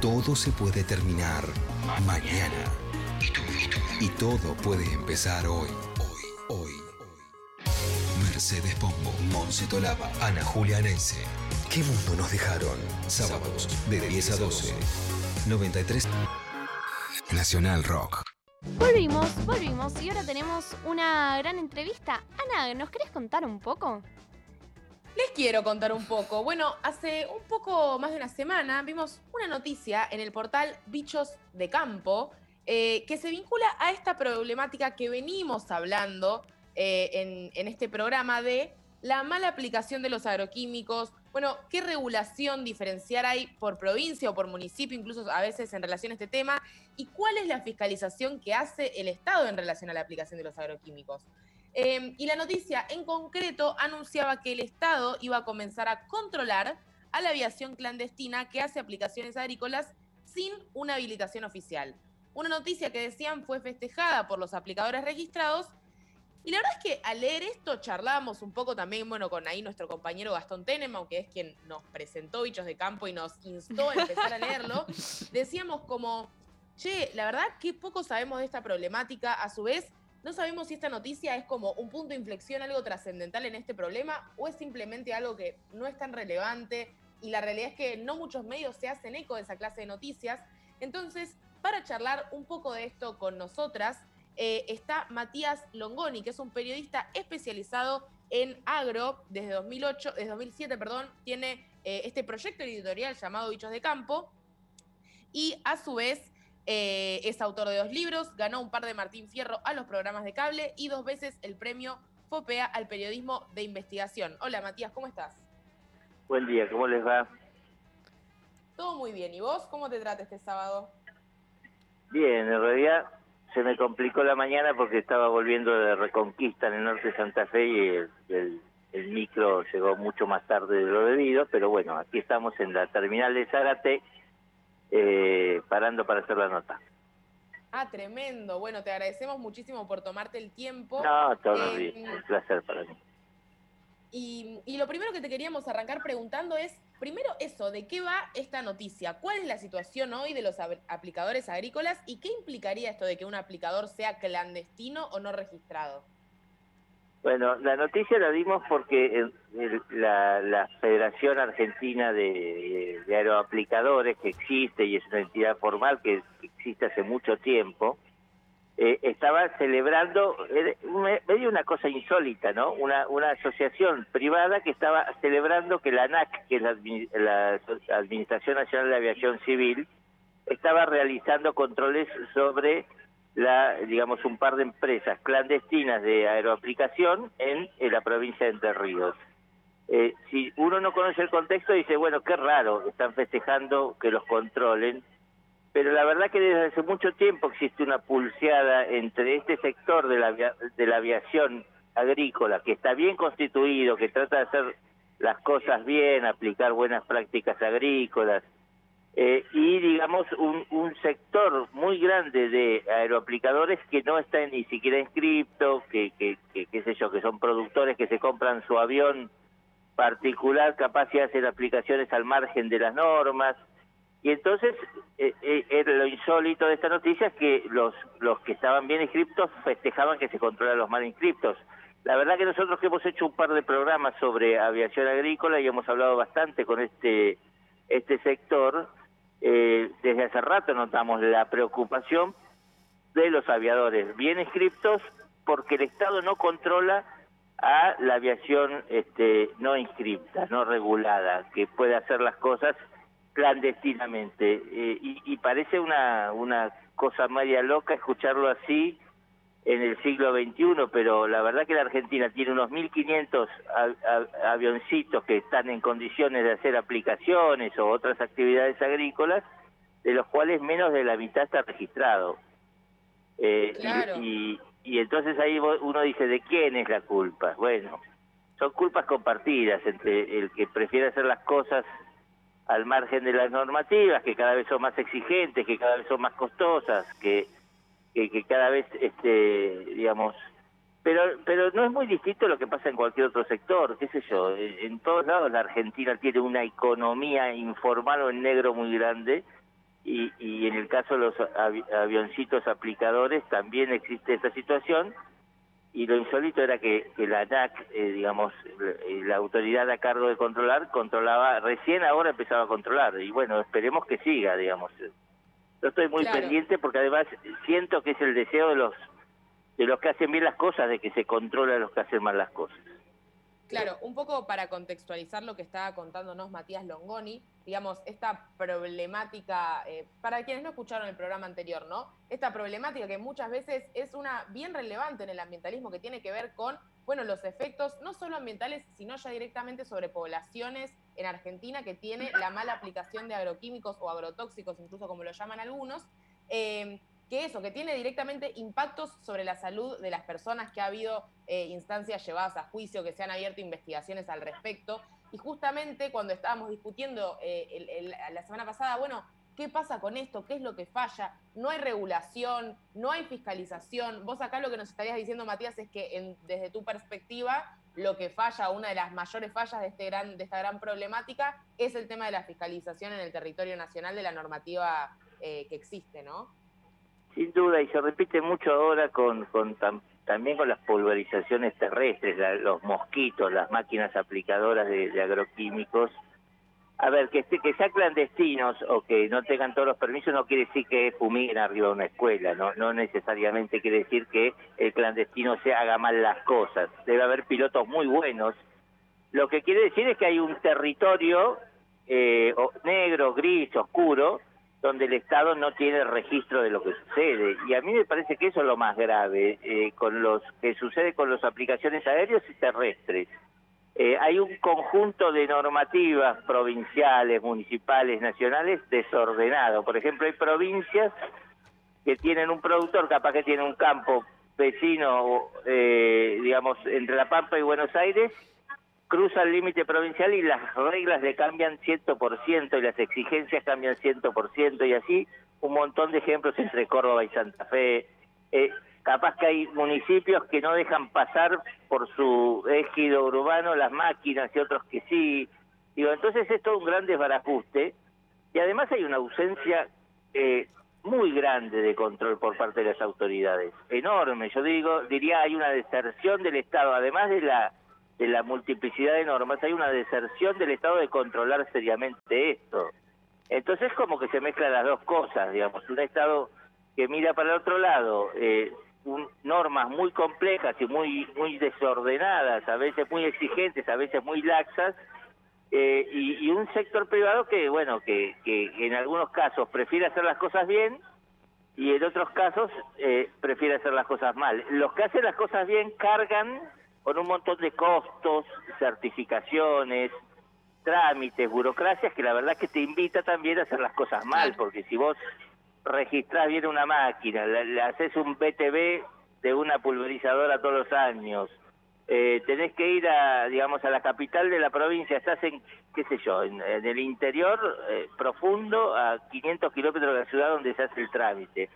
Todo se puede terminar mañana. Y todo puede empezar hoy. Hoy, hoy. Mercedes Pombo, Monse Tolaba, Ana Julia Neise. ¿Qué mundo nos dejaron? Sábados de 10 a 12. 93 Nacional Rock. Volvimos, volvimos y ahora tenemos una gran entrevista. Ana, ¿nos querés contar un poco? Les quiero contar un poco. Bueno, hace un poco más de una semana vimos una noticia en el portal Bichos de Campo eh, que se vincula a esta problemática que venimos hablando eh, en, en este programa de la mala aplicación de los agroquímicos. Bueno, ¿qué regulación diferenciar hay por provincia o por municipio, incluso a veces en relación a este tema? ¿Y cuál es la fiscalización que hace el Estado en relación a la aplicación de los agroquímicos? Em, y la noticia en concreto anunciaba que el Estado iba a comenzar a controlar a la aviación clandestina que hace aplicaciones agrícolas sin una habilitación oficial. Una noticia que decían fue festejada por los aplicadores registrados. Y la verdad es que al leer esto charlábamos un poco también, bueno, con ahí nuestro compañero Gastón Tenema, que es quien nos presentó Bichos de Campo y nos instó a empezar a leerlo. Decíamos como, che, la verdad que poco sabemos de esta problemática. A su vez, no sabemos si esta noticia es como un punto de inflexión, algo trascendental en este problema, o es simplemente algo que no es tan relevante y la realidad es que no muchos medios se hacen eco de esa clase de noticias. Entonces, para charlar un poco de esto con nosotras, eh, está Matías Longoni, que es un periodista especializado en agro desde 2008, desde 2007, perdón, tiene eh, este proyecto editorial llamado Bichos de Campo y a su vez eh, es autor de dos libros, ganó un par de Martín Fierro a los programas de cable y dos veces el premio FOPEA al periodismo de investigación. Hola Matías, ¿cómo estás? Buen día, ¿cómo les va? Todo muy bien. ¿Y vos cómo te trata este sábado? Bien, en realidad se me complicó la mañana porque estaba volviendo de Reconquista en el norte de Santa Fe y el, el micro llegó mucho más tarde de lo debido, pero bueno, aquí estamos en la terminal de Zárate eh, parando para hacer la nota. Ah, tremendo. Bueno, te agradecemos muchísimo por tomarte el tiempo. No, todo eh, bien. Un placer para mí. Y, y, lo primero que te queríamos arrancar preguntando es, primero eso, ¿de qué va esta noticia? ¿Cuál es la situación hoy de los aplicadores agrícolas y qué implicaría esto de que un aplicador sea clandestino o no registrado? Bueno, la noticia la dimos porque la, Federación Argentina de, Aeroaplicadores, que existe y es una entidad formal que, existe hace mucho tiempo, eh, estaba celebrando, medio una cosa insólita, ¿no? Una, una asociación privada que estaba celebrando que la ANAC, que es la Administración Nacional de Aviación Civil, estaba realizando controles sobre la, digamos, un par de empresas clandestinas de aeroaplicación en, la provincia de Entre Ríos. Eh, si uno no conoce el contexto, dice, bueno, qué raro, están festejando que los controlen, pero la verdad que desde hace mucho tiempo existe una pulseada entre este sector de la, de la aviación agrícola, que está bien constituido, que trata de hacer las cosas bien, aplicar buenas prácticas agrícolas, eh, y digamos un, un, sector muy grande de aeroaplicadores que no está ni siquiera inscripto, que, que, que, qué sé yo, que son productores que se compran su avión particular, capaz de hacer aplicaciones al margen de las normas. Y entonces, eh, eh, lo insólito de esta noticia es que los, los que estaban bien inscriptos festejaban que se controlan los mal inscriptos. La verdad que nosotros que hemos hecho un par de programas sobre aviación agrícola y hemos hablado bastante con este, este sector, eh, desde hace rato notamos la preocupación de los aviadores bien inscriptos porque el Estado no controla a la aviación este, no inscripta, no regulada, que puede hacer las cosas clandestinamente. Eh, y, y, parece una, una cosa media loca escucharlo así en el siglo XXI, pero la verdad que la Argentina tiene unos 1.500 avioncitos que están en condiciones de hacer aplicaciones o otras actividades agrícolas, de los cuales menos de la mitad está registrado. Eh, y, y, entonces ahí uno dice, ¿de quién es la culpa? Bueno, son culpas compartidas entre el que prefiere hacer las cosas al margen de las normativas, que cada vez son más exigentes, que cada vez son más costosas, que que, cada vez, este, digamos, pero pero no es muy distinto lo que pasa en cualquier otro sector, qué sé yo, en todos lados la Argentina tiene una economía informal o en negro muy grande y, y en el caso de los avioncitos aplicadores también existe esta situación y lo insólito era que, la ANAC, eh, digamos, la autoridad a cargo de controlar, controlaba, recién ahora empezaba a controlar, y bueno, esperemos que siga, digamos. Yo estoy muy pendiente porque además siento que es el deseo de los de los que hacen bien las cosas, de que se controla a los que hacen mal las cosas. Claro, un poco para contextualizar lo que estaba contándonos Matías Longoni, digamos, esta problemática, eh, para quienes no escucharon el programa anterior, ¿no? Esta problemática que muchas veces es una bien relevante en el ambientalismo que tiene que ver con, bueno, los efectos no solo ambientales, sino ya directamente sobre poblaciones en Argentina que tiene la mala aplicación de agroquímicos o agrotóxicos, incluso como lo llaman algunos. Eh, que eso, que tiene directamente impactos sobre la salud de las personas, que ha habido eh, instancias llevadas a juicio, que se han abierto investigaciones al respecto. Y justamente cuando estábamos discutiendo eh, la semana pasada, bueno, ¿qué pasa con esto? ¿Qué es lo que falla? No hay regulación, no hay fiscalización. Vos acá lo que nos estarías diciendo, Matías, es que desde tu perspectiva, lo que falla, una de las mayores fallas de, este gran, de esta gran problemática, es el tema de la fiscalización en el territorio nacional de la normativa eh, que existe, ¿no? Sin duda, y se repite mucho ahora con, con también con las pulverizaciones terrestres, los mosquitos, las máquinas aplicadoras de, agroquímicos. A ver, que, que sean clandestinos o que no tengan todos los permisos no quiere decir que fumiguen arriba de una escuela, no, no necesariamente quiere decir que el clandestino se haga mal las cosas. Debe haber pilotos muy buenos. Lo que quiere decir es que hay un territorio eh, negro, gris, oscuro, donde el Estado no tiene registro de lo que sucede. Y a mí me parece que eso es lo más grave eh, con los que sucede con las aplicaciones aéreas y terrestres. Eh, hay un conjunto de normativas provinciales, municipales, nacionales desordenado. Por ejemplo, hay provincias que tienen un productor, capaz que tiene un campo vecino, eh, digamos, entre La Pampa y Buenos Aires, cruza el límite provincial y las reglas le cambian 100% y las exigencias cambian 100% y así un montón de ejemplos entre Córdoba y Santa Fe. Eh, capaz que hay municipios que no dejan pasar por su ejido urbano las máquinas y otros que sí. Digo, entonces es todo un gran desbarajuste y además hay una ausencia eh, muy grande de control por parte de las autoridades, enorme. Yo digo, diría hay una deserción del Estado, además de la de la multiplicidad de normas, hay una deserción del Estado de controlar seriamente esto. Entonces como que se mezclan las dos cosas, digamos, un Estado que mira para el otro lado, eh, normas muy complejas y muy muy desordenadas, a veces muy exigentes, a veces muy laxas, eh, y, un sector privado que, bueno, que, que en algunos casos prefiere hacer las cosas bien y en otros casos eh, prefiere hacer las cosas mal. Los que hacen las cosas bien cargan con un montón de costos, certificaciones, trámites, burocracias, que la verdad que te invita también a hacer las cosas mal, porque si vos registrás bien una máquina, le, haces un BTV de una pulverizadora todos los años, eh, tenés que ir a, digamos, a la capital de la provincia, estás en, qué sé yo, en, el interior eh, profundo, a 500 kilómetros de la ciudad donde se hace el trámite.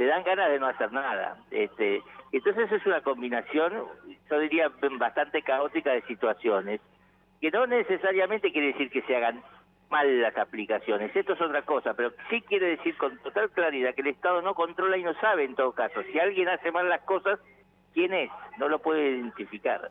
Te dan ganas de no hacer nada. Este, entonces es una combinación, yo diría, bastante caótica de situaciones, que no necesariamente quiere decir que se hagan mal las aplicaciones, esto es otra cosa, pero sí quiere decir con total claridad que el Estado no controla y no sabe en todo caso. Si alguien hace mal las cosas, ¿quién es? No lo puede identificar.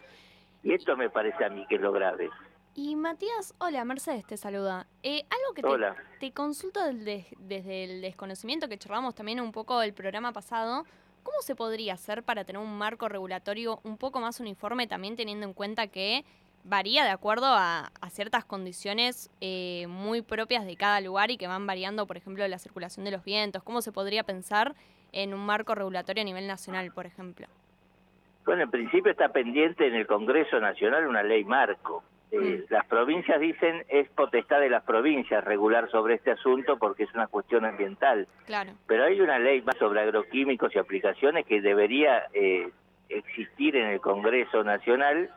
Y esto me parece a mí que es lo grave. Y Matías, hola, Mercedes te saluda. Eh, algo que te, consulto desde el desconocimiento que charlamos también un poco del programa pasado, ¿Cómo se podría hacer para tener un marco regulatorio un poco más uniforme, también teniendo en cuenta que varía de acuerdo a, ciertas condiciones eh, muy propias de cada lugar y que van variando, por ejemplo, la circulación de los vientos? ¿Cómo se podría pensar en un marco regulatorio a nivel nacional, por ejemplo? Bueno, en principio está pendiente en el Congreso Nacional una ley marco. Eh, mm. Las provincias dicen es potestad de las provincias regular sobre este asunto porque es una cuestión ambiental. Claro. Pero hay una ley sobre agroquímicos y aplicaciones que debería eh, existir en el Congreso Nacional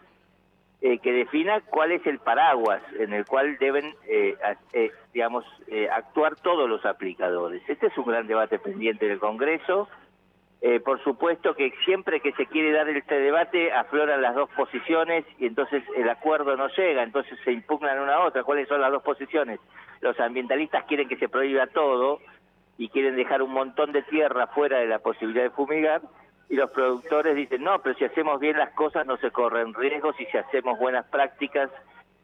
eh, que defina cuál es el paraguas en el cual deben, digamos, actuar todos los aplicadores. Este es un gran debate pendiente del Congreso eh, por supuesto que siempre que se quiere dar este debate afloran las dos posiciones y entonces el acuerdo no llega, entonces se impugnan una a otra. ¿Cuáles son las dos posiciones? Los ambientalistas quieren que se prohíba todo, y quieren dejar un montón de tierra fuera de la posibilidad de fumigar y los productores dicen, no, pero si hacemos bien las cosas no se corren riesgos y si hacemos buenas prácticas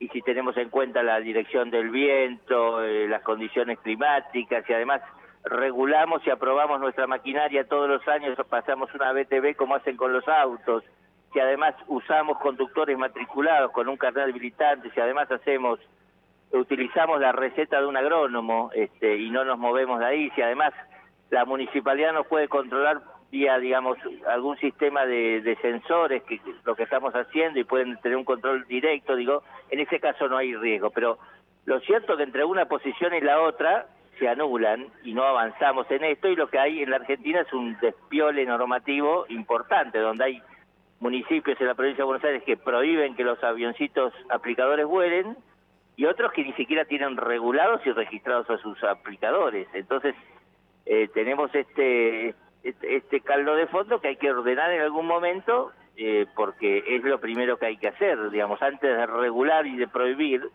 y si tenemos en cuenta la dirección del viento, eh, las condiciones climáticas y además regulamos y aprobamos nuestra maquinaria todos los años, pasamos una BTV como hacen con los autos, si además usamos conductores matriculados con un carnet habilitante, si además hacemos utilizamos la receta de un agrónomo este, y no nos movemos de ahí, si además la municipalidad nos puede controlar vía, digamos, algún sistema de, sensores, que lo que estamos haciendo y pueden tener un control directo, digo, en ese caso no hay riesgo. Pero lo cierto es que entre una posición y la otra se anulan y no avanzamos en esto y lo que hay en la Argentina es un despiole normativo importante, donde hay municipios en la provincia de Buenos Aires que prohíben que los avioncitos aplicadores vuelen y otros que ni siquiera tienen regulados y registrados a sus aplicadores. Entonces, eh, tenemos este este, este caldo de fondo que hay que ordenar en algún momento eh, porque es lo primero que hay que hacer, digamos, antes de regular y de prohibir,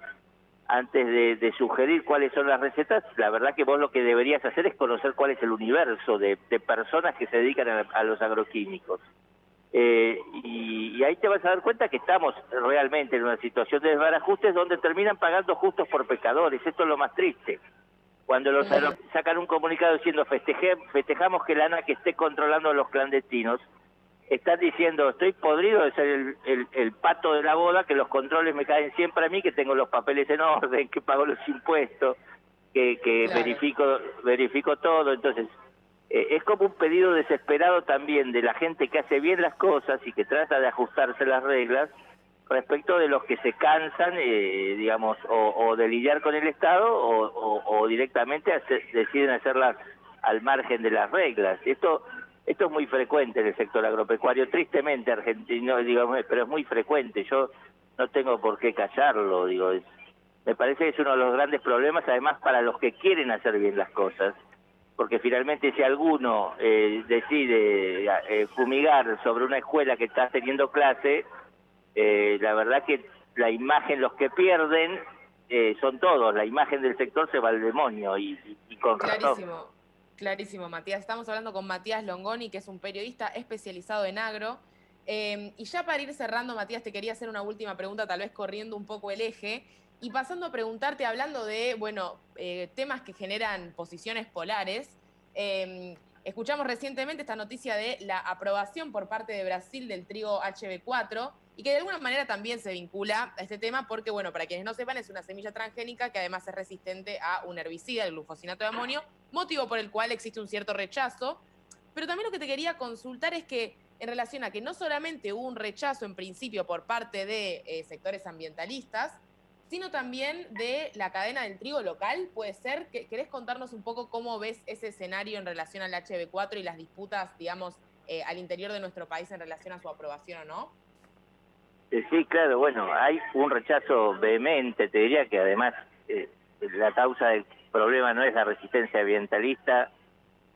antes de, sugerir cuáles son las recetas, la verdad que vos lo que deberías hacer es conocer cuál es el universo de, personas que se dedican a, los agroquímicos. Eh, y, y, ahí te vas a dar cuenta que estamos realmente en una situación de desbarajustes donde terminan pagando justos por pecadores. Esto es lo más triste. Cuando los sacan un comunicado diciendo festeje, festejamos que la ANA que esté controlando a los clandestinos, están diciendo estoy podrido de ser el, el, pato de la boda, que los controles me caen siempre a mí, que tengo los papeles en orden, que pago los impuestos, que, que verifico, verifico todo. Entonces, eh, es como un pedido desesperado también de la gente que hace bien las cosas y que trata de ajustarse las reglas respecto de los que se cansan, eh, digamos, o, de lidiar con el Estado o, directamente deciden hacerlas al margen de las reglas. Esto esto es muy frecuente en el sector agropecuario, tristemente argentino, digamos, pero es muy frecuente. Yo no tengo por qué callarlo, digo, me parece que es uno de los grandes problemas, además para los que quieren hacer bien las cosas, porque finalmente si alguno eh, decide eh, fumigar sobre una escuela que está teniendo clase, eh, la verdad que la imagen, los que pierden eh, son todos, la imagen del sector se va al demonio y, con Clarísimo, clarísimo, Matías. Estamos hablando con Matías Longoni, que es un periodista especializado en agro. Eh, y ya para ir cerrando, Matías, te quería hacer una última pregunta, tal vez corriendo un poco el eje. Y pasando a preguntarte, hablando de, bueno, temas que generan posiciones polares, escuchamos recientemente esta noticia de la aprobación por parte de Brasil del trigo HB4 y que de alguna manera también se vincula a este tema porque, bueno, para quienes no sepan, es una semilla transgénica que además es resistente a un herbicida, el glufosinato de amonio, motivo por el cual existe un cierto rechazo. Pero también lo que te quería consultar es que en relación a que no solamente hubo un rechazo en principio por parte de eh, sectores ambientalistas, sino también de la cadena del trigo local, puede ser. ¿Querés contarnos un poco cómo ves ese escenario en relación al HB4 y las disputas, digamos, eh, al interior de nuestro país en relación a su aprobación o no? Eh, sí, claro, bueno, hay un rechazo vehemente, te diría que además eh, la causa del problema no es la resistencia ambientalista,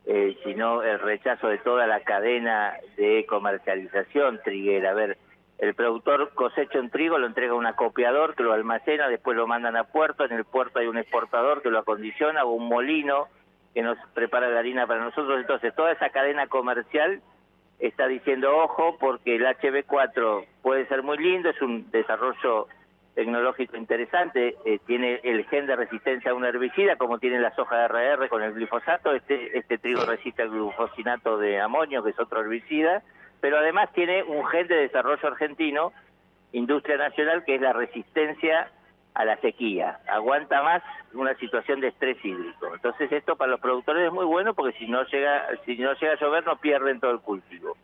eh, sino el rechazo de toda la cadena de comercialización triguera. A ver, el productor cosecha un trigo, lo entrega a un acopiador que lo almacena, después lo mandan a puerto, en el puerto hay un exportador que lo acondiciona o un molino que nos prepara la harina para nosotros. Entonces, toda esa cadena comercial está diciendo ojo porque el HB4 puede ser muy lindo, es un desarrollo tecnológico interesante, eh, tiene el gen de resistencia a un herbicida como tiene la soja de RR con el glifosato, este, este trigo resiste al glufosinato de amonio que es otro herbicida, pero además tiene un gen de desarrollo argentino, industria nacional, que es la resistencia a la sequía, aguanta más una situación de estrés hídrico. Entonces esto para los productores es muy bueno porque si no llega, si no llega a llover no pierden todo el cultivo.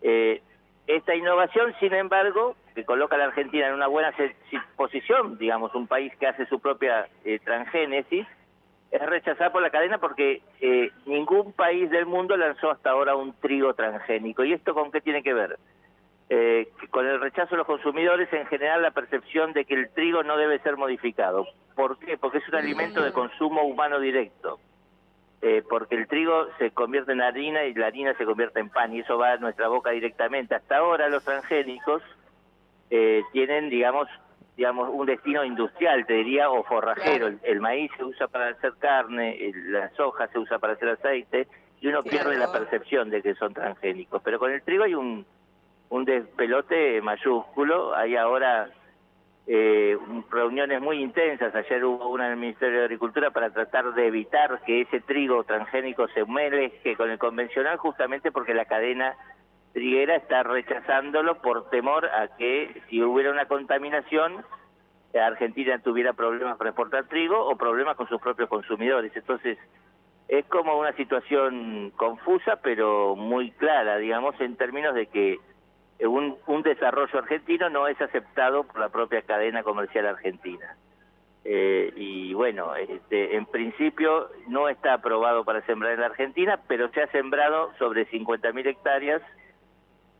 Eh, esta innovación, sin embargo, que coloca a la Argentina en una buena posición, digamos, un país que hace su propia eh, transgénesis, es rechazada por la cadena porque eh, ningún país del mundo lanzó hasta ahora un trigo transgénico. ¿Y esto con qué tiene que ver? Eh, con el rechazo de los consumidores en general la percepción de que el trigo no debe ser modificado. ¿Por qué? Porque es un alimento de consumo humano directo. Eh, porque el trigo se convierte en harina y la harina se convierte en pan y eso va a nuestra boca directamente. Hasta ahora los transgénicos eh, tienen, digamos, digamos, un destino industrial, te diría, o forrajero. El, maíz se usa para hacer carne, la soja se usa para hacer aceite, y uno pierde la percepción de que son transgénicos. Pero con el trigo hay un, un despelote mayúsculo, hay ahora eh, reuniones muy intensas. Ayer hubo una en el Ministerio de Agricultura para tratar de evitar que ese trigo transgénico se mezcle con el convencional, justamente porque la cadena triguera está rechazándolo por temor a que si hubiera una contaminación, Argentina tuviera problemas para exportar trigo o problemas con sus propios consumidores. Entonces, es como una situación confusa, pero muy clara, digamos, en términos de que un, un desarrollo argentino no es aceptado por la propia cadena comercial argentina. Eh, y bueno, este, en principio no está aprobado para sembrar en la Argentina, pero se ha sembrado sobre 50.000 hectáreas.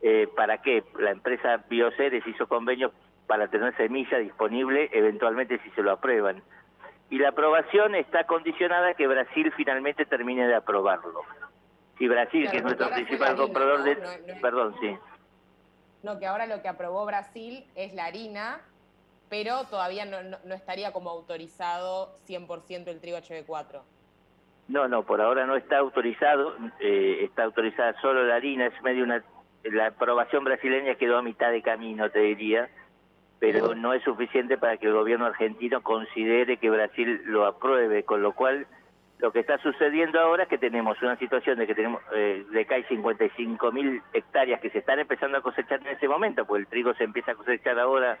Eh, ¿Para qué? La empresa Bioceres hizo convenios para tener semilla disponible eventualmente si se lo aprueban. Y la aprobación está condicionada a que Brasil finalmente termine de aprobarlo. Si Brasil, que es nuestro principal comprador de... Perdón, sí. No, que ahora lo que aprobó Brasil es la harina, pero todavía no, estaría como autorizado 100% el trigo HB4. No, no, por ahora no está autorizado, eh, está autorizada solo la harina, es medio una... La aprobación brasileña quedó a mitad de camino, te diría, pero no es suficiente para que el gobierno argentino considere que Brasil lo apruebe, con lo cual lo que está sucediendo ahora es que tenemos una situación de que tenemos eh, de que hay 55 mil hectáreas que se están empezando a cosechar en ese momento, porque el trigo se empieza a cosechar ahora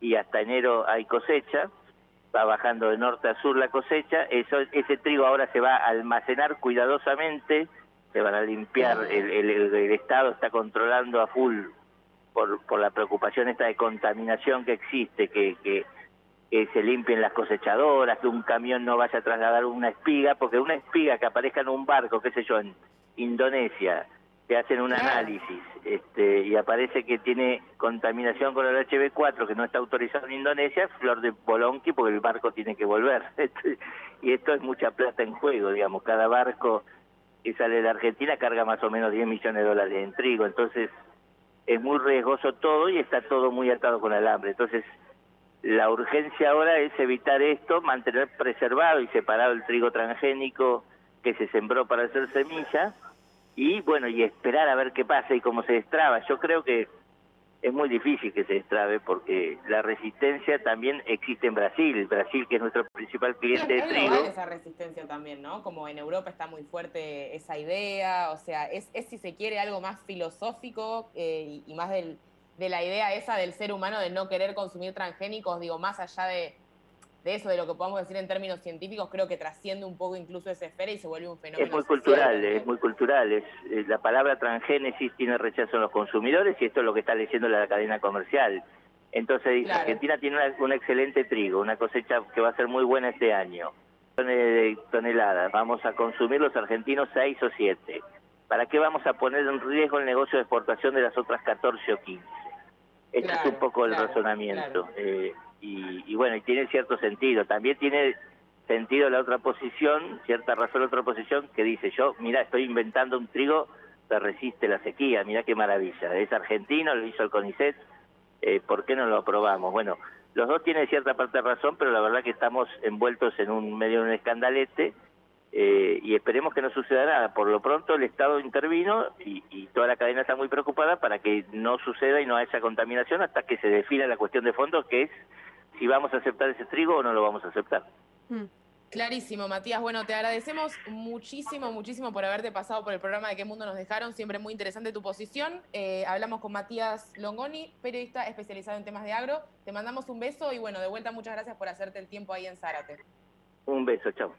y hasta enero hay cosecha, va bajando de norte a sur la cosecha, eso, ese trigo ahora se va a almacenar cuidadosamente, se van a limpiar, el, el, Estado está controlando a full por, por la preocupación esta de contaminación que existe, que, que que se limpien las cosechadoras, que un camión no vaya a trasladar una espiga, porque una espiga que aparezca en un barco, qué sé yo, en Indonesia, te hacen un análisis este, y aparece que tiene contaminación con el HB4 que no está autorizado en Indonesia, flor de bolonqui porque el barco tiene que volver. Este, y esto es mucha plata en juego, digamos, cada barco que sale de Argentina carga más o menos 10 millones de dólares en trigo, entonces es muy riesgoso todo y está todo muy atado con alambre. Entonces, la urgencia ahora es evitar esto, mantener preservado y separado el trigo transgénico que se sembró para hacer semilla y bueno, y esperar a ver qué pasa y cómo se destraba. Yo creo que es muy difícil que se destrabe porque la resistencia también existe en Brasil, Brasil que es nuestro principal cliente de trigo. esa resistencia también, ¿no? Como en Europa está muy fuerte esa idea, o sea, es, es si se quiere algo más filosófico eh, y más del de la idea esa del ser humano de no querer consumir transgénicos, digo, más allá de, eso, de lo que podemos decir en términos científicos, creo que trasciende un poco incluso esa esfera y se vuelve un fenómeno. Es muy cultural, es muy cultural. Es, la palabra transgénesis tiene rechazo en los consumidores y esto es lo que está leyendo la cadena comercial. Entonces, Argentina tiene un excelente trigo, una cosecha que va a ser muy buena este año. De toneladas, vamos a consumir los argentinos 6 o 7. ¿Para qué vamos a poner en riesgo el negocio de exportación de las otras 14 o 15? Este es un poco el razonamiento. Eh, y, bueno, y tiene cierto sentido. También tiene sentido la otra posición, cierta razón la otra posición, que dice yo, mira, estoy inventando un trigo que resiste la sequía, mira qué maravilla. Es argentino, lo hizo el CONICET, eh, ¿por qué no lo aprobamos? Bueno, los dos tienen cierta parte de razón, pero la verdad que estamos envueltos en un medio de un escandalete eh, y esperemos que no suceda nada. Por lo pronto el Estado intervino y, toda la cadena está muy preocupada para que no suceda y no haya contaminación hasta que se defina la cuestión de fondo, que es si vamos a aceptar ese trigo o no lo vamos a aceptar. Mm. Clarísimo, Matías. Bueno, te agradecemos muchísimo, muchísimo por haberte pasado por el programa de Qué Mundo nos dejaron. Siempre muy interesante tu posición. Eh, hablamos con Matías Longoni, periodista especializado en temas de agro. Te mandamos un beso y bueno, de vuelta muchas gracias por hacerte el tiempo ahí en Zárate. Un beso, chao.